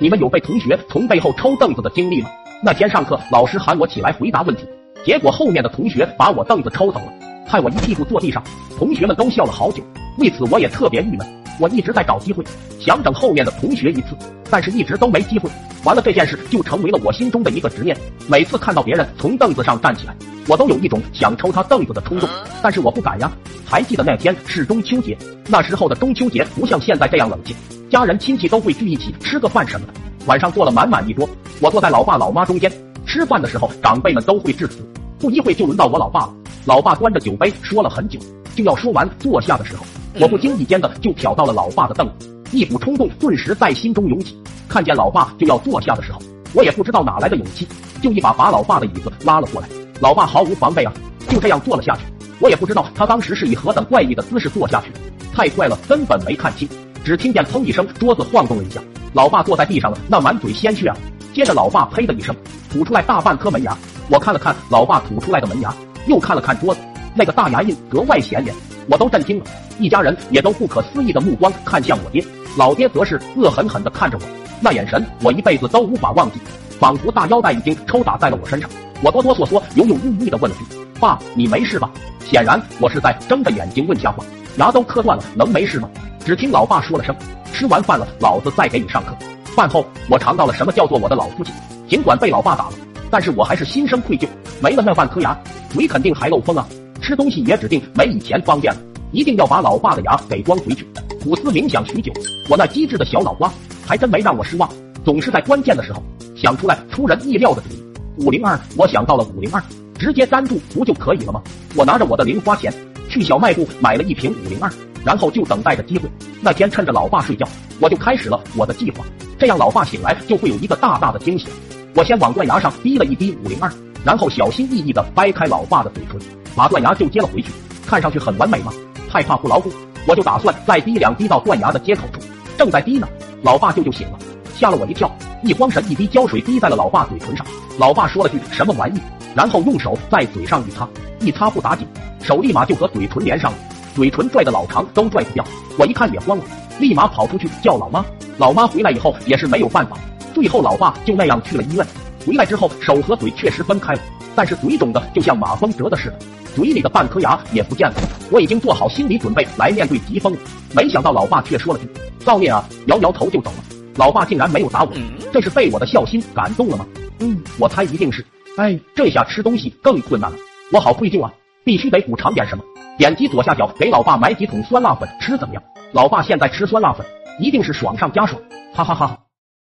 你们有被同学从背后抽凳子的经历吗？那天上课，老师喊我起来回答问题，结果后面的同学把我凳子抽走了，害我一屁股坐地上，同学们都笑了好久。为此我也特别郁闷，我一直在找机会想整后面的同学一次，但是一直都没机会。完了这件事就成为了我心中的一个执念，每次看到别人从凳子上站起来，我都有一种想抽他凳子的冲动，但是我不敢呀。还记得那天是中秋节，那时候的中秋节不像现在这样冷清，家人亲戚都会聚一起吃个饭什么的。晚上做了满满一桌，我坐在老爸老妈中间吃饭的时候，长辈们都会致辞。不一会就轮到我老爸了，老爸端着酒杯说了很久，就要说完坐下的时候，我不经意间的就瞟到了老爸的凳子，一股冲动顿时在心中涌起。看见老爸就要坐下的时候，我也不知道哪来的勇气，就一把把老爸的椅子拉了过来。老爸毫无防备啊，就这样坐了下去。我也不知道他当时是以何等怪异的姿势坐下去，太快了，根本没看清。只听见砰一声，桌子晃动了一下，老爸坐在地上了，那满嘴鲜血啊！接着老爸呸的一声，吐出来大半颗门牙。我看了看老爸吐出来的门牙，又看了看桌子，那个大牙印格外显眼，我都震惊了。一家人也都不可思议的目光看向我爹，老爹则是恶狠狠地看着我，那眼神我一辈子都无法忘记，仿佛大腰带已经抽打在了我身上。我哆哆嗦嗦、犹犹豫豫的问了句：“爸，你没事吧？”显然我是在睁着眼睛问瞎话，牙都磕断了，能没事吗？只听老爸说了声：“吃完饭了，老子再给你上课。”饭后我尝到了什么叫做我的老父亲，尽管被老爸打了，但是我还是心生愧疚。没了那半颗牙，嘴肯定还漏风啊，吃东西也指定没以前方便了，一定要把老爸的牙给装回去。苦思冥想许久，我那机智的小脑瓜还真没让我失望，总是在关键的时候想出来出人意料的主意。五零二，我想到了五零二。直接粘住不就可以了吗？我拿着我的零花钱去小卖部买了一瓶五零二，然后就等待着机会。那天趁着老爸睡觉，我就开始了我的计划，这样老爸醒来就会有一个大大的惊喜。我先往断牙上滴了一滴五零二，然后小心翼翼地掰开老爸的嘴唇，把断牙就接了回去。看上去很完美吗？害怕不牢固，我就打算再滴两滴到断牙的接口处。正在滴呢，老爸舅舅醒了，吓了我一跳，一慌神，一滴胶水滴在了老爸嘴唇上。老爸说了句什么玩意？然后用手在嘴上一擦，一擦不打紧，手立马就和嘴唇连上了，嘴唇拽的老长都拽不掉。我一看也慌了，立马跑出去叫老妈。老妈回来以后也是没有办法，最后老爸就那样去了医院。回来之后手和嘴确实分开了，但是嘴肿的就像马蜂蛰的似的，嘴里的半颗牙也不见了。我已经做好心理准备来面对疾风了，没想到老爸却说了句造孽啊，摇摇头就走了。老爸竟然没有打我，这是被我的孝心感动了吗？嗯，我猜一定是。哎，这下吃东西更困难了，我好愧疚啊！必须得补偿点什么。点击左下角给老爸买几桶酸辣粉吃，怎么样？老爸现在吃酸辣粉一定是爽上加爽，哈哈哈。